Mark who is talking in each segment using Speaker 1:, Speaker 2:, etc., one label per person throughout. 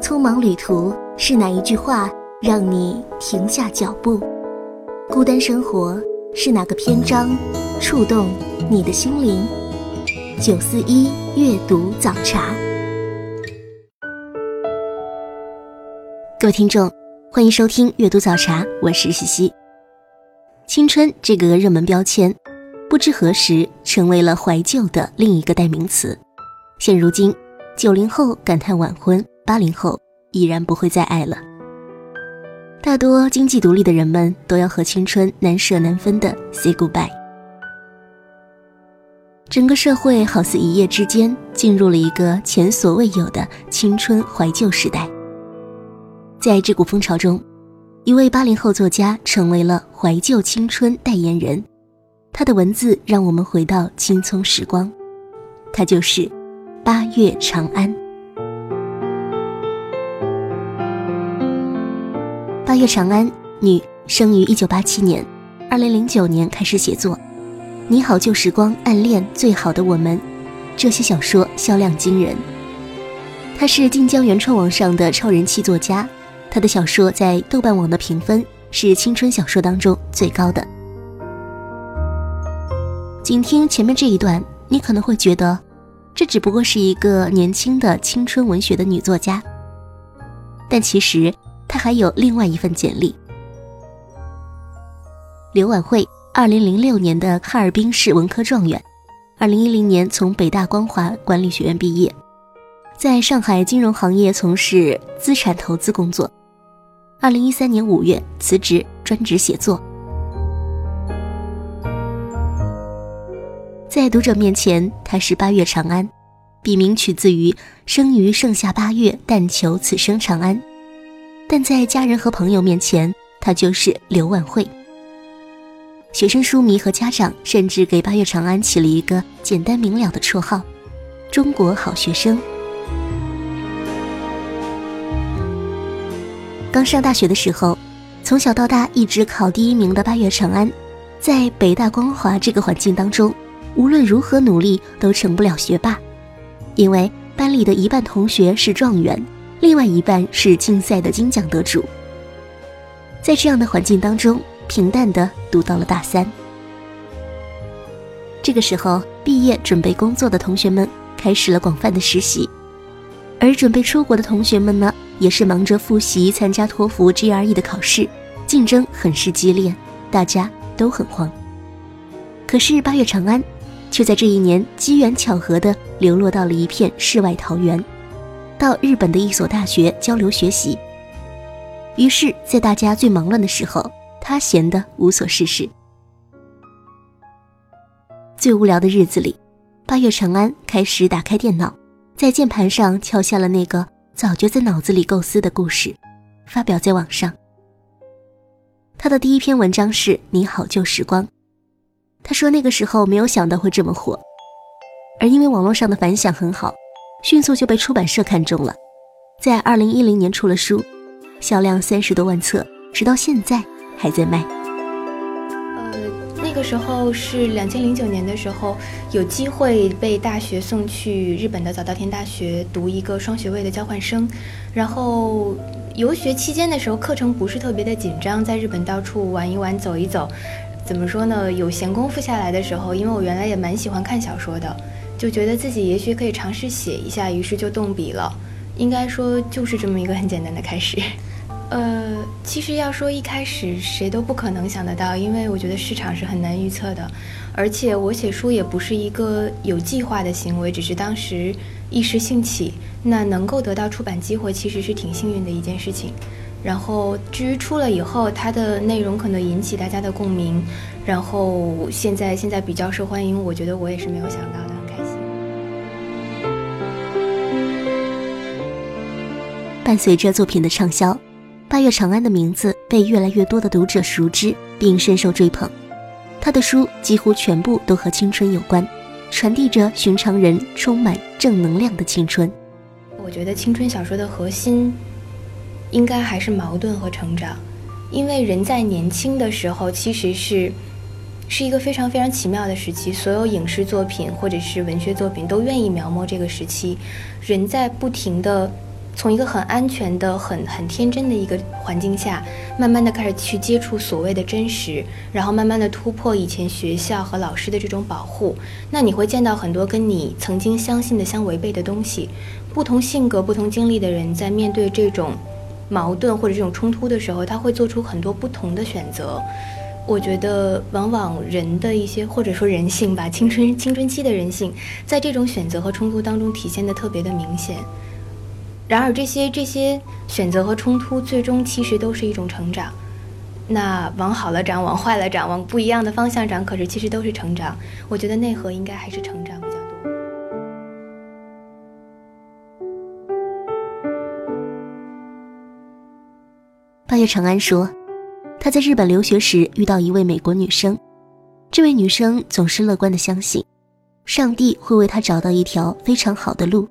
Speaker 1: 匆忙旅途是哪一句话让你停下脚步？孤单生活是哪个篇章触动你的心灵？九四一阅读早茶，各位听众，欢迎收听阅读早茶，我是西西。青春这个热门标签，不知何时成为了怀旧的另一个代名词。现如今，九零后感叹晚婚。八零后已然不会再爱了。大多经济独立的人们都要和青春难舍难分的 say goodbye。整个社会好似一夜之间进入了一个前所未有的青春怀旧时代。在这股风潮中，一位八零后作家成为了怀旧青春代言人。他的文字让我们回到青葱时光。他就是八月长安。八月长安，女，生于一九八七年，二零零九年开始写作，《你好旧时光》《暗恋》《最好的我们》，这些小说销量惊人。她是晋江原创网上的超人气作家，她的小说在豆瓣网的评分是青春小说当中最高的。仅听前面这一段，你可能会觉得，这只不过是一个年轻的青春文学的女作家，但其实。他还有另外一份简历。刘婉慧，二零零六年的哈尔滨市文科状元，二零一零年从北大光华管理学院毕业，在上海金融行业从事资产投资工作。二零一三年五月辞职，专职写作。在读者面前，他是八月长安，笔名取自于生于盛夏八月，但求此生长安。但在家人和朋友面前，他就是刘万慧。学生、书迷和家长甚至给八月长安起了一个简单明了的绰号——“中国好学生”。刚上大学的时候，从小到大一直考第一名的八月长安，在北大光华这个环境当中，无论如何努力都成不了学霸，因为班里的一半同学是状元。另外一半是竞赛的金奖得主。在这样的环境当中，平淡的读到了大三。这个时候，毕业准备工作的同学们开始了广泛的实习，而准备出国的同学们呢，也是忙着复习、参加托福、GRE 的考试，竞争很是激烈，大家都很慌。可是八月长安，却在这一年机缘巧合的流落到了一片世外桃源。到日本的一所大学交流学习，于是，在大家最忙乱的时候，他闲得无所事事。最无聊的日子里，八月长安开始打开电脑，在键盘上敲下了那个早就在脑子里构思的故事，发表在网上。他的第一篇文章是《你好旧时光》，他说那个时候没有想到会这么火，而因为网络上的反响很好。迅速就被出版社看中了，在二零一零年出了书，销量三十多万册，直到现在还在卖。
Speaker 2: 呃，那个时候是两千零九年的时候，有机会被大学送去日本的早稻田大学读一个双学位的交换生，然后游学期间的时候，课程不是特别的紧张，在日本到处玩一玩，走一走。怎么说呢？有闲工夫下来的时候，因为我原来也蛮喜欢看小说的。就觉得自己也许可以尝试写一下，于是就动笔了。应该说就是这么一个很简单的开始。呃，其实要说一开始谁都不可能想得到，因为我觉得市场是很难预测的。而且我写书也不是一个有计划的行为，只是当时一时兴起。那能够得到出版机会，其实是挺幸运的一件事情。然后至于出了以后，它的内容可能引起大家的共鸣，然后现在现在比较受欢迎，我觉得我也是没有想到的。
Speaker 1: 伴随着作品的畅销，八月长安的名字被越来越多的读者熟知，并深受追捧。他的书几乎全部都和青春有关，传递着寻常人充满正能量的青春。
Speaker 2: 我觉得青春小说的核心，应该还是矛盾和成长，因为人在年轻的时候其实是，是一个非常非常奇妙的时期。所有影视作品或者是文学作品都愿意描摹这个时期，人在不停的。从一个很安全的、很很天真的一个环境下，慢慢的开始去接触所谓的真实，然后慢慢的突破以前学校和老师的这种保护。那你会见到很多跟你曾经相信的相违背的东西。不同性格、不同经历的人，在面对这种矛盾或者这种冲突的时候，他会做出很多不同的选择。我觉得，往往人的一些或者说人性吧，青春青春期的人性，在这种选择和冲突当中体现的特别的明显。然而，这些这些选择和冲突，最终其实都是一种成长。那往好了长，往坏了长，往不一样的方向长，可是其实都是成长。我觉得内核应该还是成长比较多。
Speaker 1: 八月长安说。他在日本留学时遇到一位美国女生，这位女生总是乐观的相信，上帝会为她找到一条非常好的路，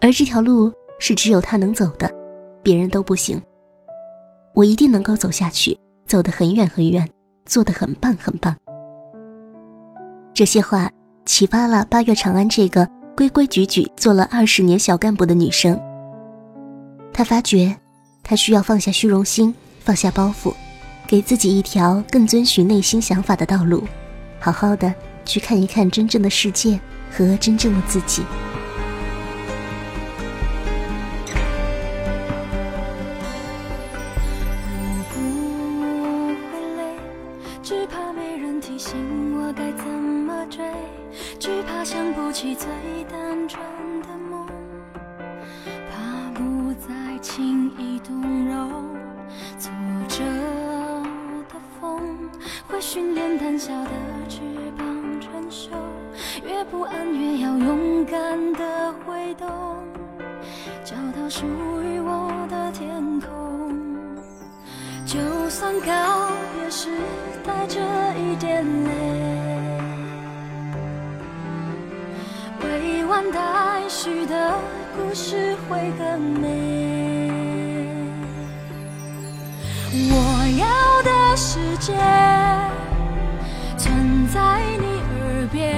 Speaker 1: 而这条路是只有她能走的，别人都不行。我一定能够走下去，走得很远很远，做得很棒很棒。这些话启发了八月长安这个规规矩矩做了二十年小干部的女生。她发觉，她需要放下虚荣心。放下包袱，给自己一条更遵循内心想法的道路，好好的去看一看真正的世界和真正的自己。
Speaker 3: 轻易动容。坐着的风，会训练胆小的翅膀承受。越不安，越要勇敢的挥动，找到属于我的天空。就算告别时带着一点泪，未完待续的故事会更美。要的世界存在你耳边，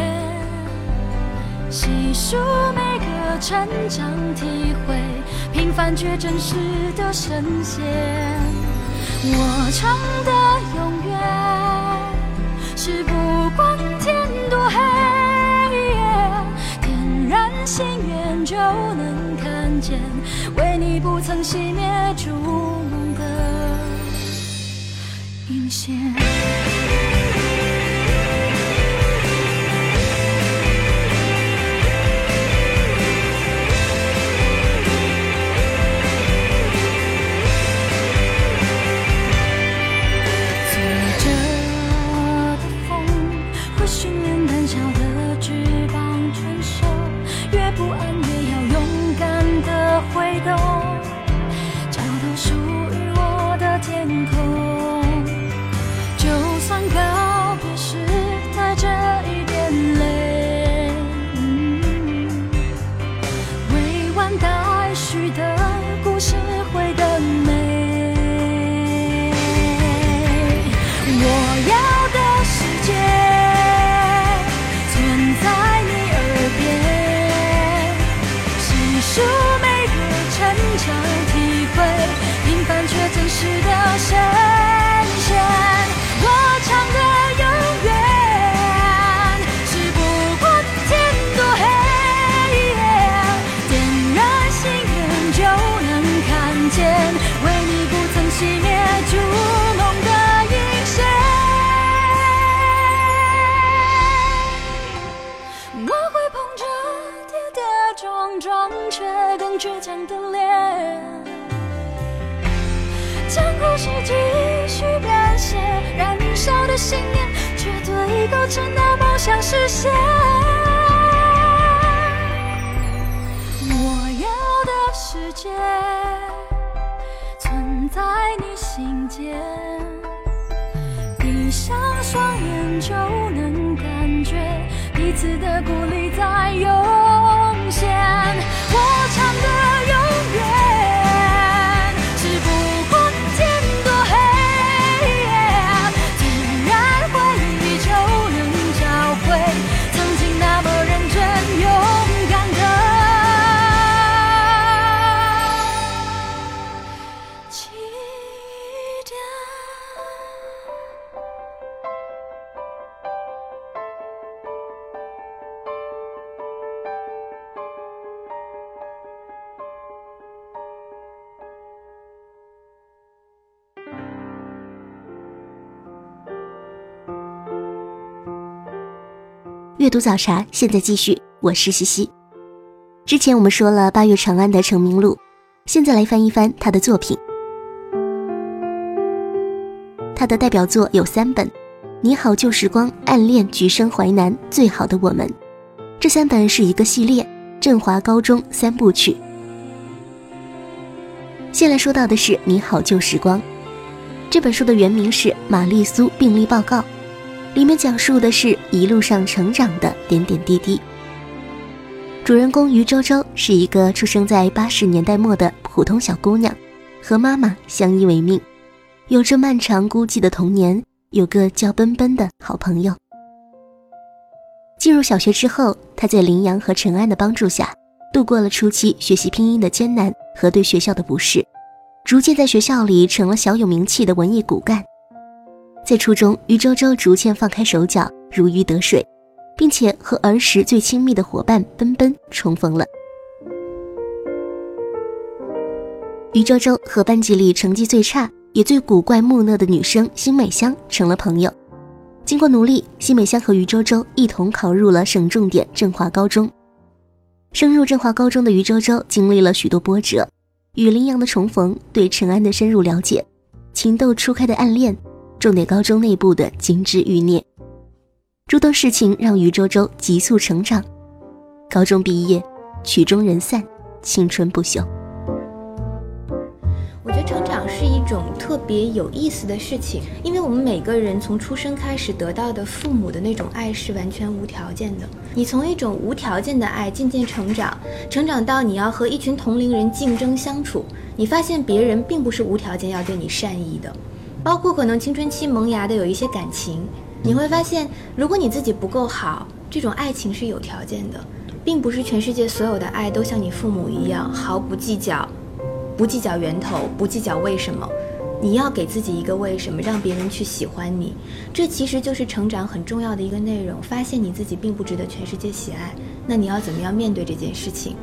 Speaker 3: 细数每个成长体会，平凡却真实的神仙。我唱的永远是不管天多黑，点燃心愿就能看见，为你不曾熄灭烛见。彼此的鼓励在有
Speaker 1: 阅读早茶现在继续，我是西西。之前我们说了八月长安的成名录，现在来翻一翻他的作品。他的代表作有三本：《你好旧时光》《暗恋》《橘生淮南》《最好的我们》。这三本是一个系列，《振华高中三部曲》。先来说到的是《你好旧时光》这本书的原名是《玛丽苏病例报告》，里面讲述的是一路上成长的点点滴滴。主人公于周周是一个出生在八十年代末的普通小姑娘，和妈妈相依为命，有着漫长孤寂的童年，有个叫奔奔的好朋友。进入小学之后，她在林阳和陈安的帮助下，度过了初期学习拼音的艰难和对学校的不适，逐渐在学校里成了小有名气的文艺骨干。在初中，于周周逐渐放开手脚，如鱼得水，并且和儿时最亲密的伙伴奔奔重逢了。于周周和班级里成绩最差也最古怪木讷的女生辛美香成了朋友。经过努力，辛美香和于周周一同考入了省重点振华高中。升入振华高中的于周周经历了许多波折，与林阳的重逢，对陈安的深入了解，情窦初开的暗恋，重点高中内部的金枝欲孽，诸多事情让于周周急速成长。高中毕业，曲终人散，青春不朽。
Speaker 2: 我觉得成长是一种特别有意思的事情，因为我们每个人从出生开始得到的父母的那种爱是完全无条件的。你从一种无条件的爱渐渐成长，成长到你要和一群同龄人竞争相处，你发现别人并不是无条件要对你善意的，包括可能青春期萌芽的有一些感情，你会发现，如果你自己不够好，这种爱情是有条件的，并不是全世界所有的爱都像你父母一样毫不计较。不计较源头，不计较为什么，你要给自己一个为什么，让别人去喜欢你。这其实就是成长很重要的一个内容。发现你自己并不值得全世界喜爱，那你要怎么样面对这件事情？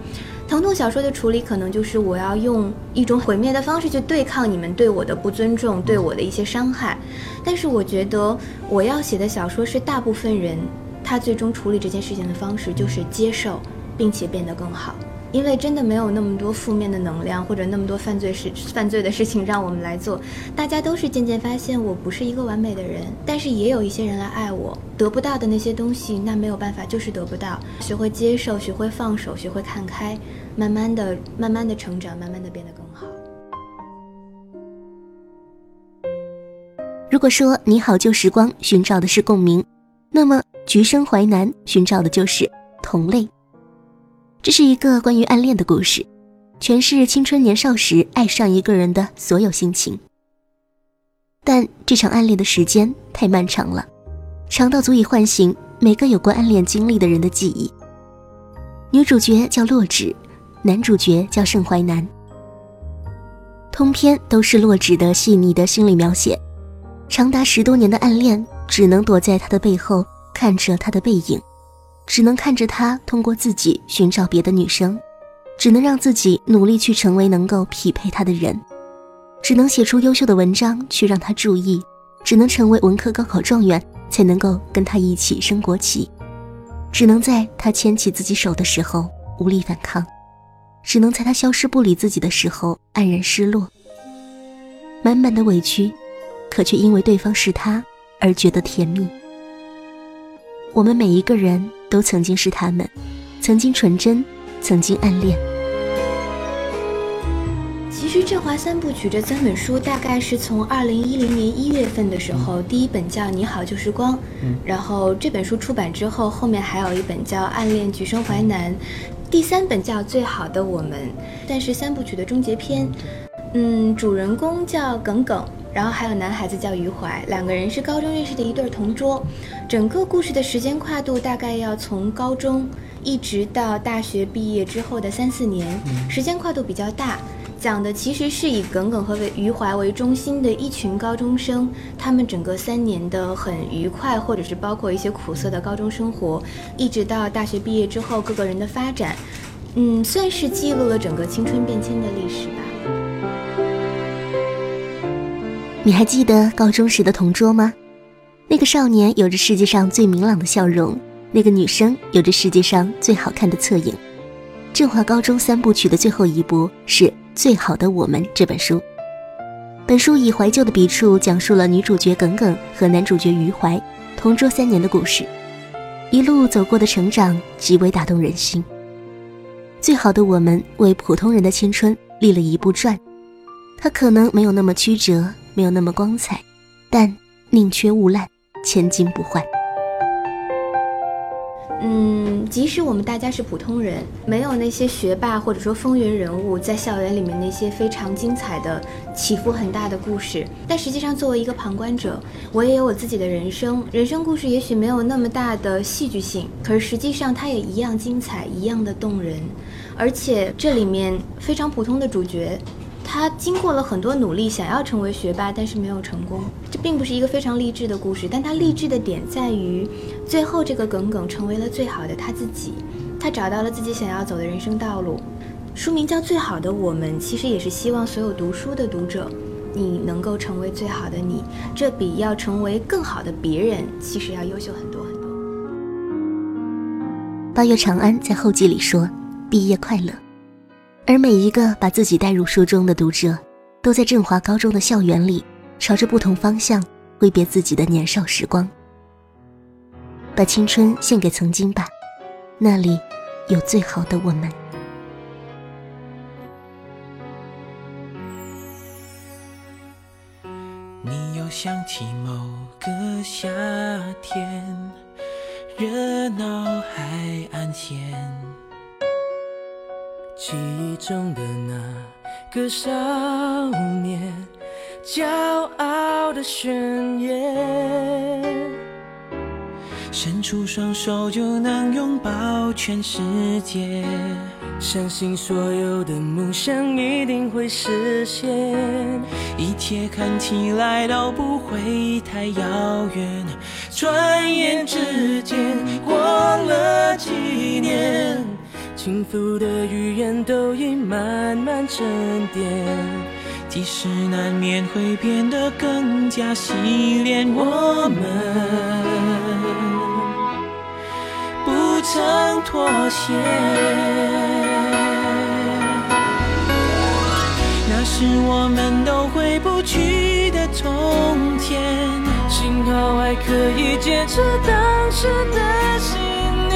Speaker 2: 疼痛小说的处理可能就是我要用一种毁灭的方式去对抗你们对我的不尊重，对我的一些伤害。但是我觉得我要写的小说是大部分人他最终处理这件事情的方式就是接受，并且变得更好。因为真的没有那么多负面的能量，或者那么多犯罪事、犯罪的事情让我们来做。大家都是渐渐发现，我不是一个完美的人，但是也有一些人来爱我。得不到的那些东西，那没有办法，就是得不到。学会接受，学会放手，学会看开，慢慢的、慢慢的成长，慢慢的变得更好。
Speaker 1: 如果说你好旧时光寻找的是共鸣，那么橘生淮南寻找的就是同类。这是一个关于暗恋的故事，诠释青春年少时爱上一个人的所有心情。但这场暗恋的时间太漫长了，长到足以唤醒每个有过暗恋经历的人的记忆。女主角叫洛枳，男主角叫盛淮南。通篇都是洛枳的细腻的心理描写，长达十多年的暗恋，只能躲在他的背后看着他的背影。只能看着他通过自己寻找别的女生，只能让自己努力去成为能够匹配他的人，只能写出优秀的文章去让他注意，只能成为文科高考状元才能够跟他一起升国旗，只能在他牵起自己手的时候无力反抗，只能在他消失不理自己的时候黯然失落，满满的委屈，可却因为对方是他而觉得甜蜜。我们每一个人。都曾经是他们，曾经纯真，曾经暗恋。
Speaker 2: 其实《振华三部曲》这三本书，大概是从二零一零年一月份的时候，第一本叫《你好旧时光》，然后这本书出版之后，后面还有一本叫《暗恋橘生淮南》，第三本叫《最好的我们》，但是三部曲的终结篇，嗯，主人公叫耿耿。然后还有男孩子叫余淮，两个人是高中认识的一对同桌。整个故事的时间跨度大概要从高中一直到大学毕业之后的三四年，时间跨度比较大。讲的其实是以耿耿和余淮为中心的一群高中生，他们整个三年的很愉快，或者是包括一些苦涩的高中生活，一直到大学毕业之后各个人的发展，嗯，算是记录了整个青春变迁的历史吧。
Speaker 1: 你还记得高中时的同桌吗？那个少年有着世界上最明朗的笑容，那个女生有着世界上最好看的侧影。振华高中三部曲的最后一部是《最好的我们》这本书。本书以怀旧的笔触讲述了女主角耿耿和男主角余淮同桌三年的故事，一路走过的成长极为打动人心。最好的我们为普通人的青春立了一部传，它可能没有那么曲折，没有那么光彩，但宁缺毋滥，千金不换。
Speaker 2: 嗯，即使我们大家是普通人，没有那些学霸或者说风云人物在校园里面那些非常精彩的、起伏很大的故事，但实际上作为一个旁观者，我也有我自己的人生。人生故事也许没有那么大的戏剧性，可是实际上它也一样精彩，一样的动人。而且这里面非常普通的主角。他经过了很多努力，想要成为学霸，但是没有成功。这并不是一个非常励志的故事，但他励志的点在于，最后这个耿耿成为了最好的他自己，他找到了自己想要走的人生道路。书名叫《最好的我们》，其实也是希望所有读书的读者，你能够成为最好的你，这比要成为更好的别人，其实要优秀很多很多。
Speaker 1: 八月长安在后记里说：“毕业快乐。”而每一个把自己带入书中的读者，都在振华高中的校园里，朝着不同方向挥别自己的年少时光。把青春献给曾经吧，那里有最好的我们。
Speaker 4: 你又想起某个夏天，热闹海岸线。记忆中的那个少年，骄傲的宣言，伸出双手就能拥抱全世界，相信所有的梦想一定会实现，一切看起来都不会太遥远，转眼之间过了几年。幸福的语言都已慢慢沉淀，即使难免会变得更加洗练，我们不曾妥协。那是我们都回不去的从前，幸好还可以坚持当时的信念。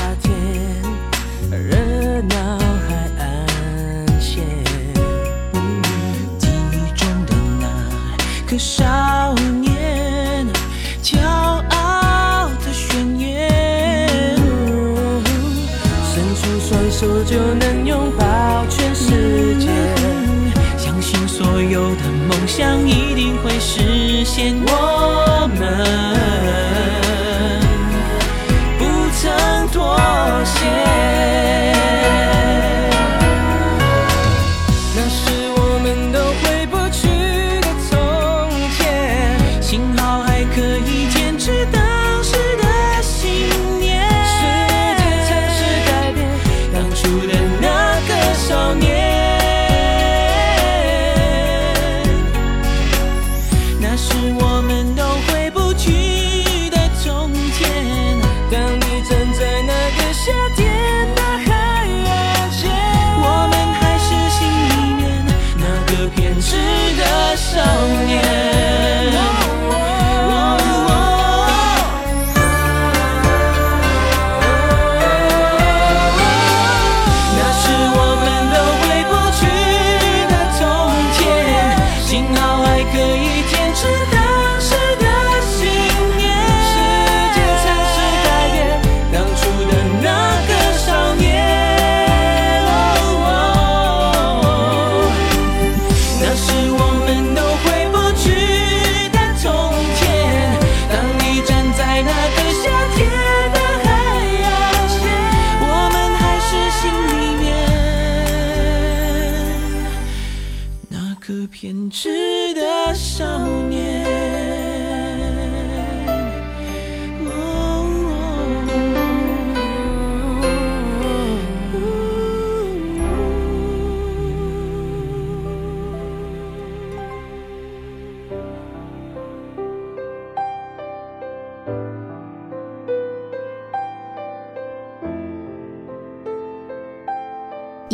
Speaker 4: 少年，骄傲的宣言，伸出双手就能拥抱全世界，相信所有的梦想一定会实现。我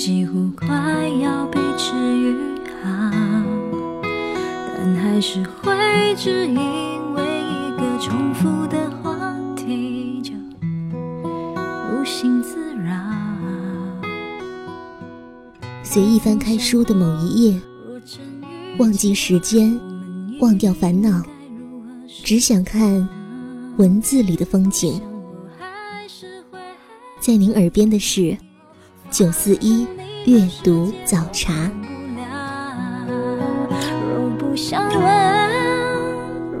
Speaker 3: 几乎快要被治愈好，但还是会只因为一个重复的话题就无心自扰。
Speaker 1: 随意翻开书的某一页，忘记时间，忘掉烦恼，只想看文字里的风景。在您耳边的是九四一阅读早茶。
Speaker 3: 若不想问，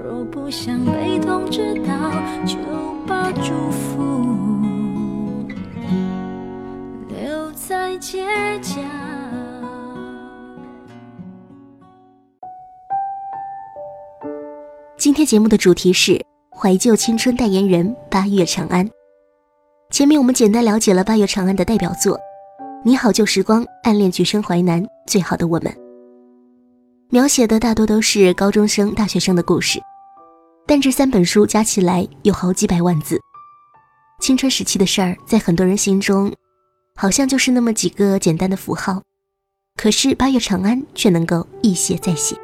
Speaker 3: 若不想被通知到，就把祝福留在街角。
Speaker 1: 今天节目的主题是怀旧青春代言人八月长安。前面我们简单了解了八月长安的代表作《你好旧时光》《暗恋橘生淮南》《最好的我们》，描写的大多都是高中生、大学生的故事，但这三本书加起来有好几百万字。青春时期的事儿，在很多人心中，好像就是那么几个简单的符号，可是八月长安却能够一写再写。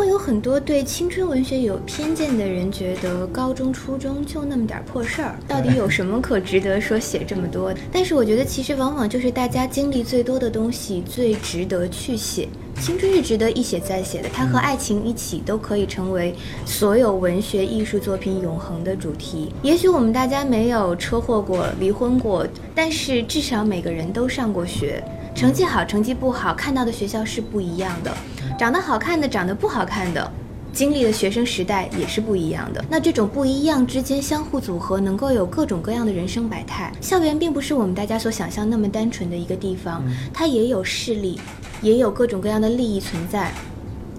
Speaker 2: 会有很多对青春文学有偏见的人觉得高中、初中就那么点破事儿，到底有什么可值得说写这么多？但是我觉得其实往往就是大家经历最多的东西最值得去写。青春是值得一写再写的，它和爱情一起都可以成为所有文学艺术作品永恒的主题。也许我们大家没有车祸过、离婚过，但是至少每个人都上过学，成绩好、成绩不好，看到的学校是不一样的。长得好看的，长得不好看的，经历的学生时代也是不一样的。那这种不一样之间相互组合，能够有各种各样的人生百态。校园并不是我们大家所想象那么单纯的一个地方，它也有势力，也有各种各样的利益存在。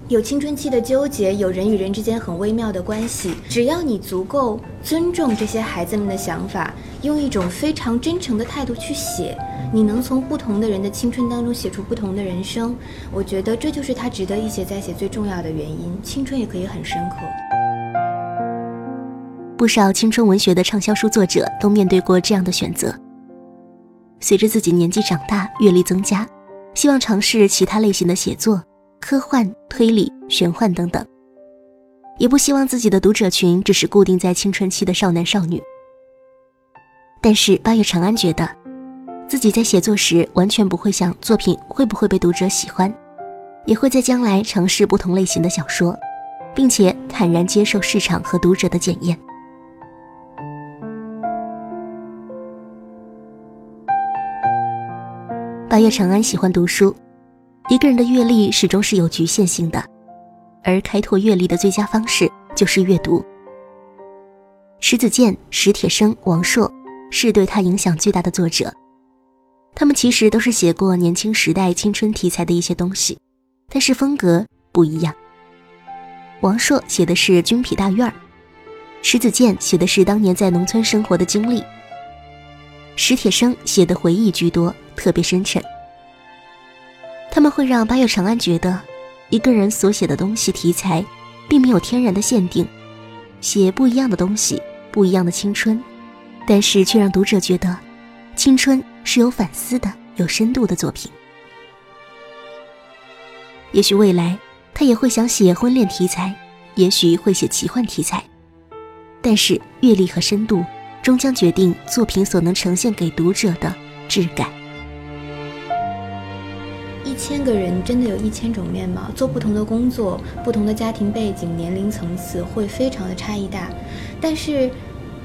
Speaker 2: 有青春期的纠结，有人与人之间很微妙的关系。只要你足够尊重这些孩子们的想法，用一种非常真诚的态度去写，你能从不同的人的青春当中写出不同的人生。我觉得这就是他值得一写再写最重要的原因。青春也可以很深刻。
Speaker 1: 不少青春文学的畅销书作者都面对过这样的选择：随着自己年纪长大，阅历增加，希望尝试其他类型的写作。科幻、推理、玄幻等等，也不希望自己的读者群只是固定在青春期的少男少女。但是八月长安觉得，自己在写作时完全不会想作品会不会被读者喜欢，也会在将来尝试不同类型的小说，并且坦然接受市场和读者的检验。八月长安喜欢读书。一个人的阅历始终是有局限性的，而开拓阅历的最佳方式就是阅读。石子健、史铁生、王朔是对他影响最大的作者，他们其实都是写过年轻时代青春题材的一些东西，但是风格不一样。王朔写的是军痞大院儿，石子健写的是当年在农村生活的经历，史铁生写的回忆居多，特别深沉。他们会让八月长安觉得，一个人所写的东西题材，并没有天然的限定，写不一样的东西，不一样的青春，但是却让读者觉得，青春是有反思的、有深度的作品。也许未来他也会想写婚恋题材，也许会写奇幻题材，但是阅历和深度，终将决定作品所能呈现给读者的质感。
Speaker 2: 一千个人真的有一千种面貌，做不同的工作，不同的家庭背景、年龄层次会非常的差异大。但是，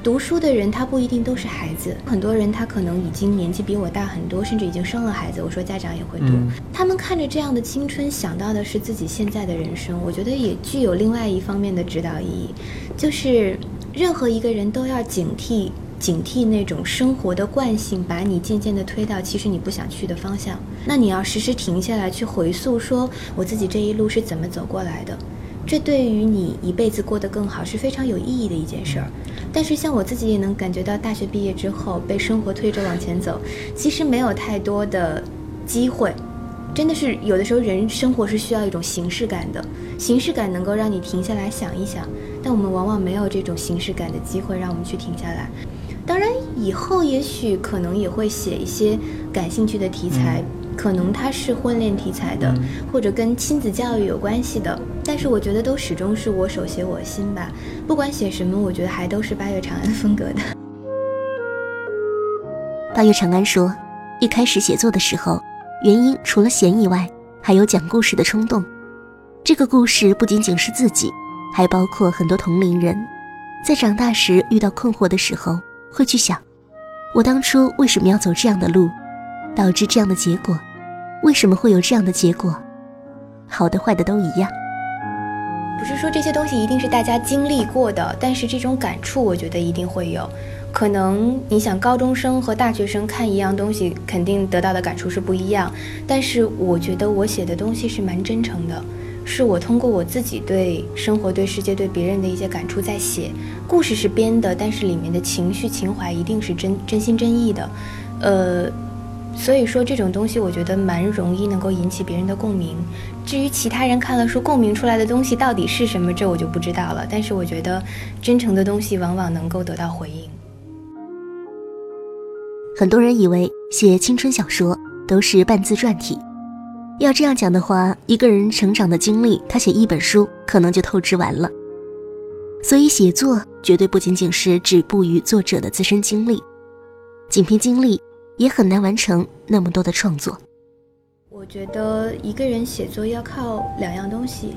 Speaker 2: 读书的人他不一定都是孩子，很多人他可能已经年纪比我大很多，甚至已经生了孩子。我说家长也会读，他们看着这样的青春，想到的是自己现在的人生。我觉得也具有另外一方面的指导意义，就是任何一个人都要警惕。警惕那种生活的惯性，把你渐渐地推到其实你不想去的方向。那你要时时停下来去回溯，说我自己这一路是怎么走过来的。这对于你一辈子过得更好是非常有意义的一件事儿。但是像我自己也能感觉到，大学毕业之后被生活推着往前走，其实没有太多的机会。真的是有的时候人生活是需要一种形式感的，形式感能够让你停下来想一想。但我们往往没有这种形式感的机会，让我们去停下来。当然，以后也许可能也会写一些感兴趣的题材，可能它是婚恋题材的，或者跟亲子教育有关系的。但是我觉得都始终是我手写我心吧。不管写什么，我觉得还都是八月长安风格的。
Speaker 1: 八月长安说，一开始写作的时候，原因除了闲以外，还有讲故事的冲动。这个故事不仅仅是自己，还包括很多同龄人，在长大时遇到困惑的时候。会去想，我当初为什么要走这样的路，导致这样的结果？为什么会有这样的结果？好的坏的都一样。
Speaker 2: 不是说这些东西一定是大家经历过的，但是这种感触，我觉得一定会有。可能你想高中生和大学生看一样东西，肯定得到的感触是不一样。但是我觉得我写的东西是蛮真诚的。是我通过我自己对生活、对世界、对别人的一些感触在写，故事是编的，但是里面的情绪、情怀一定是真真心真意的，呃，所以说这种东西我觉得蛮容易能够引起别人的共鸣。至于其他人看了书共鸣出来的东西到底是什么，这我就不知道了。但是我觉得真诚的东西往往能够得到回应。
Speaker 1: 很多人以为写青春小说都是半自传体。要这样讲的话，一个人成长的经历，他写一本书可能就透支完了。所以写作绝对不仅仅是止步于作者的自身经历，仅凭经历也很难完成那么多的创作。
Speaker 2: 我觉得一个人写作要靠两样东西，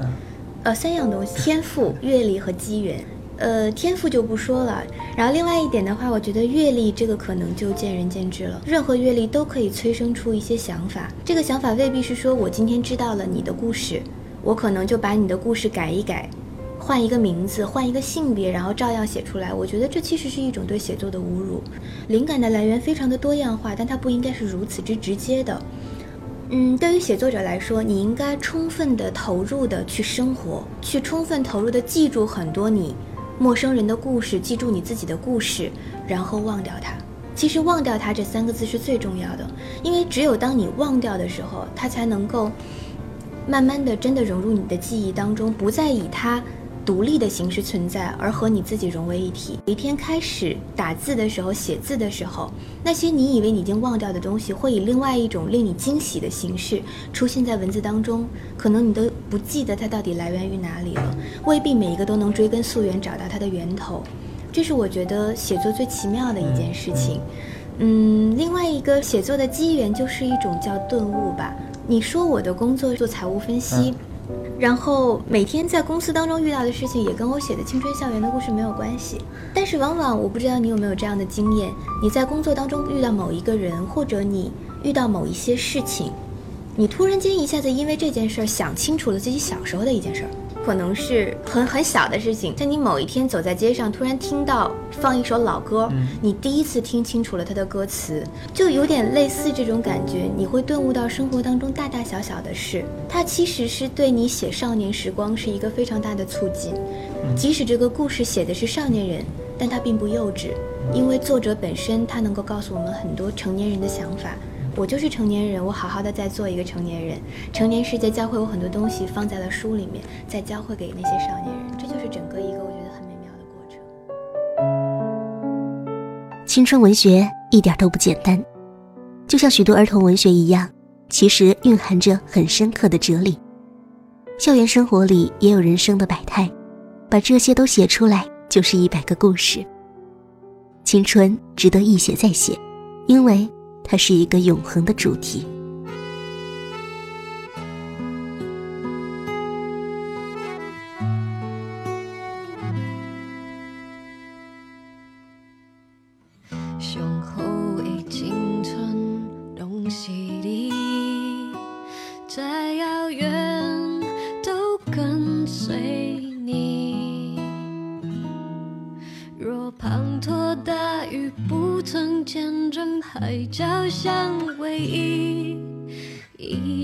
Speaker 2: 呃，三样东西：天赋、阅历和机缘。呃，天赋就不说了，然后另外一点的话，我觉得阅历这个可能就见仁见智了。任何阅历都可以催生出一些想法，这个想法未必是说我今天知道了你的故事，我可能就把你的故事改一改，换一个名字，换一个性别，然后照样写出来。我觉得这其实是一种对写作的侮辱。灵感的来源非常的多样化，但它不应该是如此之直接的。嗯，对于写作者来说，你应该充分的投入的去生活，去充分投入的记住很多你。陌生人的故事，记住你自己的故事，然后忘掉它。其实“忘掉它”这三个字是最重要的，因为只有当你忘掉的时候，它才能够慢慢的真的融入你的记忆当中，不再以它。独立的形式存在，而和你自己融为一体。一天开始打字的时候，写字的时候，那些你以为你已经忘掉的东西，会以另外一种令你惊喜的形式出现在文字当中。可能你都不记得它到底来源于哪里了，未必每一个都能追根溯源找到它的源头。这是我觉得写作最奇妙的一件事情。嗯，另外一个写作的机缘就是一种叫顿悟吧。你说我的工作做财务分析。然后每天在公司当中遇到的事情也跟我写的青春校园的故事没有关系，但是往往我不知道你有没有这样的经验，你在工作当中遇到某一个人，或者你遇到某一些事情，你突然间一下子因为这件事儿想清楚了自己小时候的一件事儿。可能是很很小的事情，像你某一天走在街上，突然听到放一首老歌，你第一次听清楚了它的歌词，就有点类似这种感觉。你会顿悟到生活当中大大小小的事，它其实是对你写少年时光是一个非常大的促进。即使这个故事写的是少年人，但它并不幼稚，因为作者本身他能够告诉我们很多成年人的想法。我就是成年人，我好好的在做一个成年人。成年世界教会我很多东西，放在了书里面，再教会给那些少年人。这就是整个一个我觉得很美妙的过
Speaker 1: 程。青春文学一点都不简单，就像许多儿童文学一样，其实蕴含着很深刻的哲理。校园生活里也有人生的百态，把这些都写出来，就是一百个故事。青春值得一写再写，因为。它是一个永恒的主题。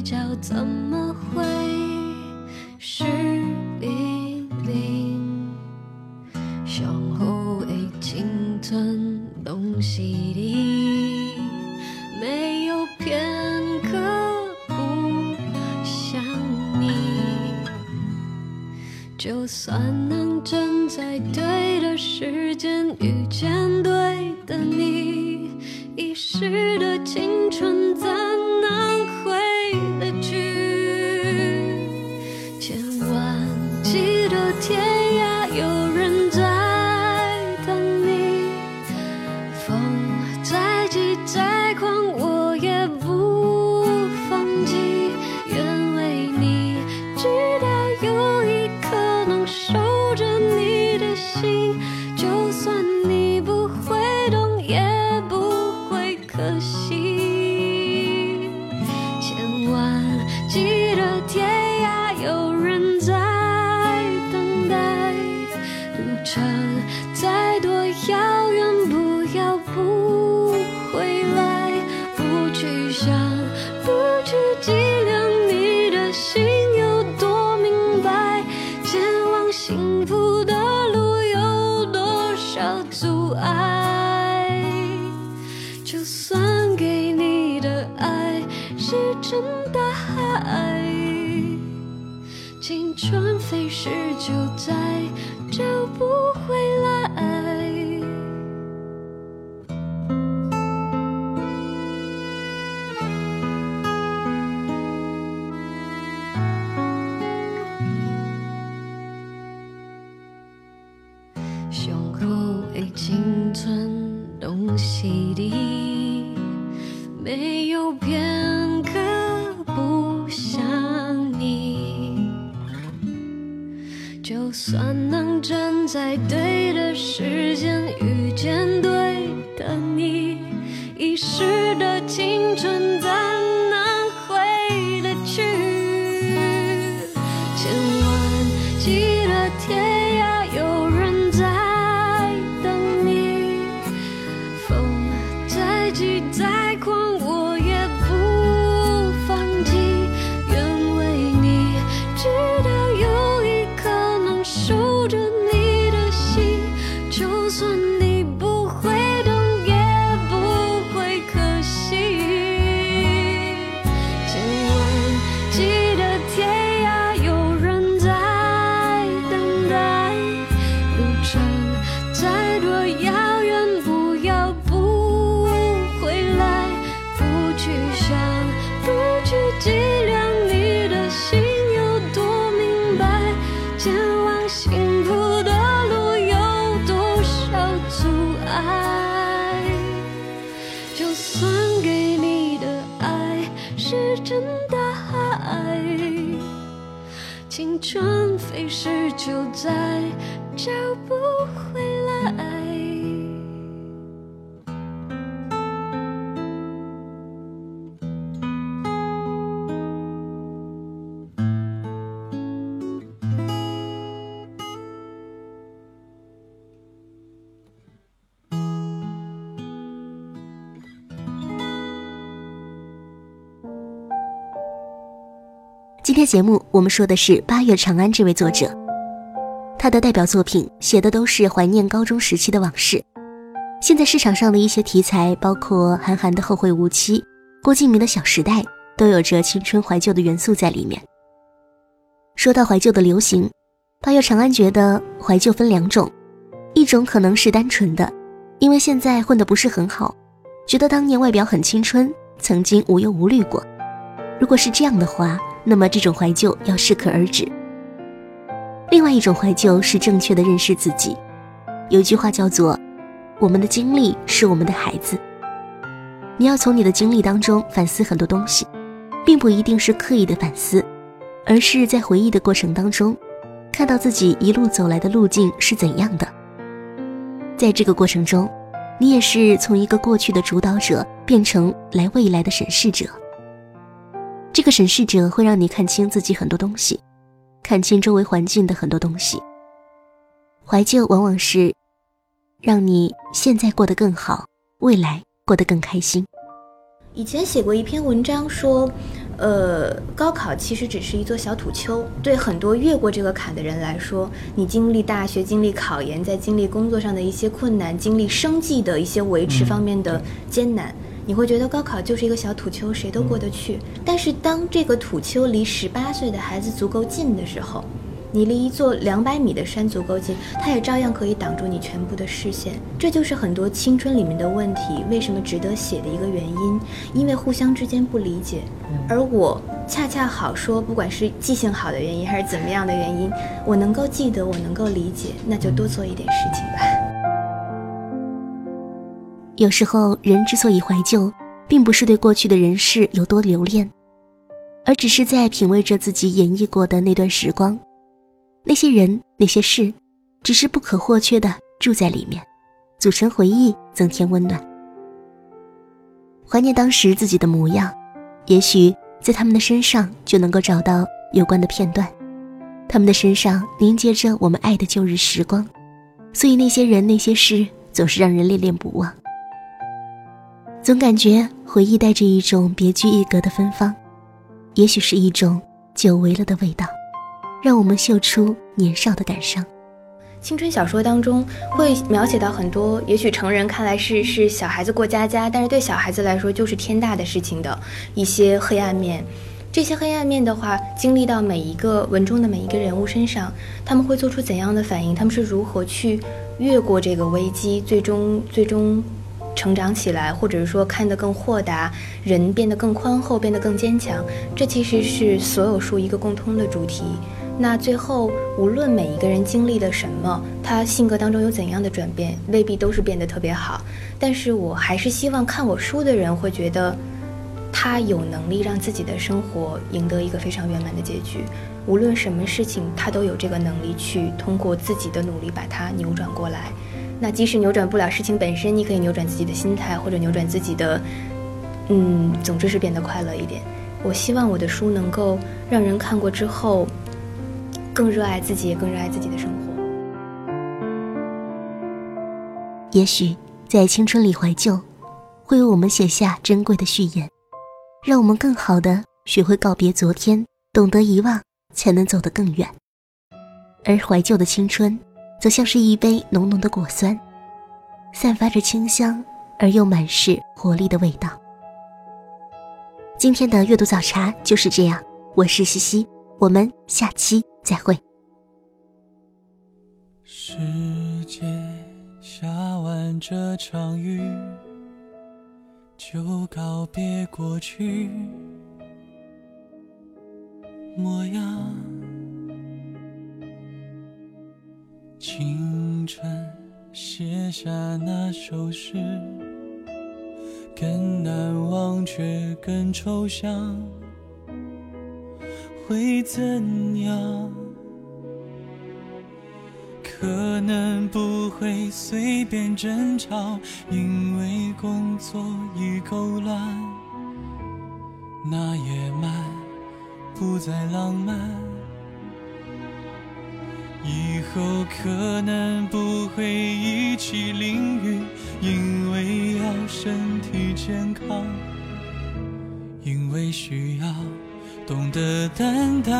Speaker 3: 一觉怎么会是冰凌？向后的青春东西，里，没有片刻不想你。就算能站在对的时间遇见对的你，幸福的路有多少阻碍。就算给你的爱石沉大海，青春飞逝就在找不
Speaker 1: 天节目我们说的是八月长安这位作者，他的代表作品写的都是怀念高中时期的往事。现在市场上的一些题材，包括韩寒的《后会无期》、郭敬明的《小时代》，都有着青春怀旧的元素在里面。说到怀旧的流行，八月长安觉得怀旧分两种，一种可能是单纯的，因为现在混得不是很好，觉得当年外表很青春，曾经无忧无虑过。如果是这样的话，那么这种怀旧要适可而止。另外一种怀旧是正确的认识自己。有句话叫做：“我们的经历是我们的孩子。”你要从你的经历当中反思很多东西，并不一定是刻意的反思，而是在回忆的过程当中，看到自己一路走来的路径是怎样的。在这个过程中，你也是从一个过去的主导者变成来未来的审视者。这个审视者会让你看清自己很多东西，看清周围环境的很多东西。怀旧往往是让你现在过得更好，未来过得更开心。
Speaker 2: 以前写过一篇文章说。呃，高考其实只是一座小土丘，对很多越过这个坎的人来说，你经历大学、经历考研，在经历工作上的一些困难，经历生计的一些维持方面的艰难，你会觉得高考就是一个小土丘，谁都过得去。但是当这个土丘离十八岁的孩子足够近的时候，你离一座两百米的山足够近，它也照样可以挡住你全部的视线。这就是很多青春里面的问题，为什么值得写的一个原因，因为互相之间不理解。而我恰恰好说，不管是记性好的原因，还是怎么样的原因，我能够记得，我能够理解，那就多做一点事情吧。
Speaker 1: 有时候，人之所以怀旧，并不是对过去的人事有多留恋，而只是在品味着自己演绎过的那段时光。那些人，那些事，只是不可或缺的住在里面，组成回忆，增添温暖。怀念当时自己的模样，也许在他们的身上就能够找到有关的片段。他们的身上凝结着我们爱的旧日时光，所以那些人那些事总是让人恋恋不忘。总感觉回忆带着一种别具一格的芬芳，也许是一种久违了的味道。让我们嗅出年少的感伤。
Speaker 2: 青春小说当中会描写到很多，也许成人看来是是小孩子过家家，但是对小孩子来说就是天大的事情的一些黑暗面。这些黑暗面的话，经历到每一个文中的每一个人物身上，他们会做出怎样的反应？他们是如何去越过这个危机，最终最终成长起来，或者是说看得更豁达，人变得更宽厚，变得更坚强？这其实是所有书一个共通的主题。那最后，无论每一个人经历了什么，他性格当中有怎样的转变，未必都是变得特别好。但是我还是希望看我书的人会觉得，他有能力让自己的生活赢得一个非常圆满的结局。无论什么事情，他都有这个能力去通过自己的努力把它扭转过来。那即使扭转不了事情本身，你可以扭转自己的心态，或者扭转自己的，嗯，总之是变得快乐一点。我希望我的书能够让人看过之后。更热爱自己，也更热爱自己的生活。
Speaker 1: 也许在青春里怀旧，会为我们写下珍贵的序言，让我们更好的学会告别昨天，懂得遗忘，才能走得更远。而怀旧的青春，则像是一杯浓浓的果酸，散发着清香而又满是活力的味道。今天的阅读早茶就是这样，我是西西，我们下期。再会。
Speaker 5: 世界下完这场雨，就告别过去模样。清晨写下那首诗，更难忘却更抽象。会怎样？可能不会随便争吵，因为工作已够乱。那夜晚不再浪漫，以后可能不会一起淋雨，因为要身体健康，因为需要。懂得担当，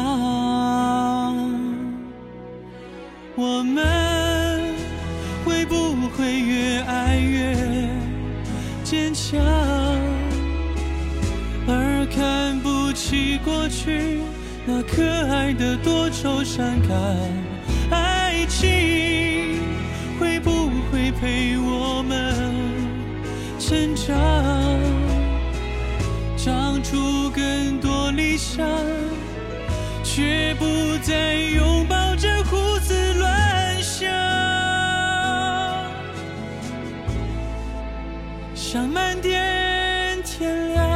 Speaker 5: 我们会不会越爱越坚强？而看不起过去那可爱的多愁善感，陪我们成长？长出更多理想，却不再拥抱着胡思乱想，想慢点天亮。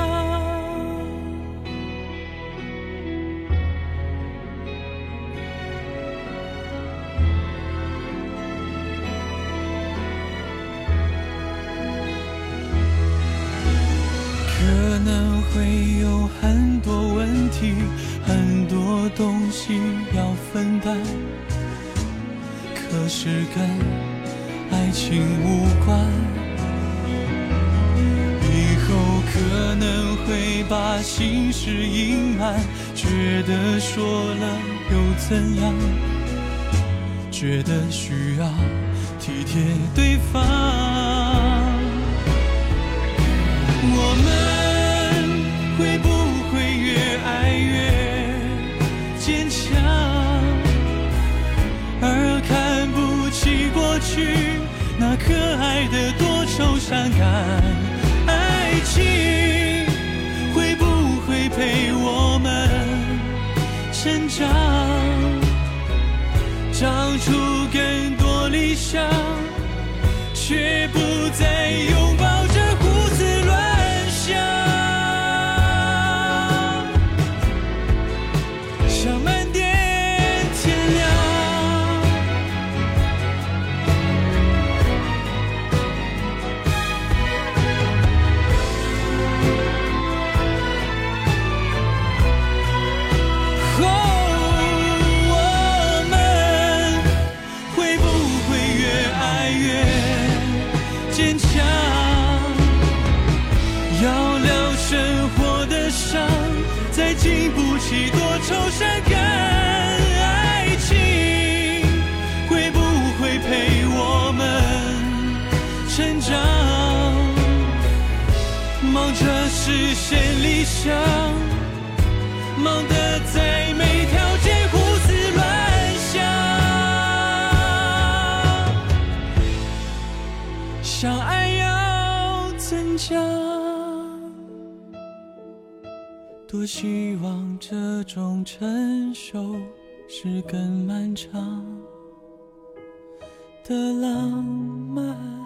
Speaker 5: 东西要分担可是跟爱情无关以后可能会把心事隐瞒觉得说了又怎样觉得需要体贴对方。我们爱的多愁善感？爱情会不会陪我们成长，长出更多理想，却不再拥抱着胡思乱想，想想。忙得在每条街胡思乱想，想爱要增加。多希望这种成熟是更漫长的浪漫。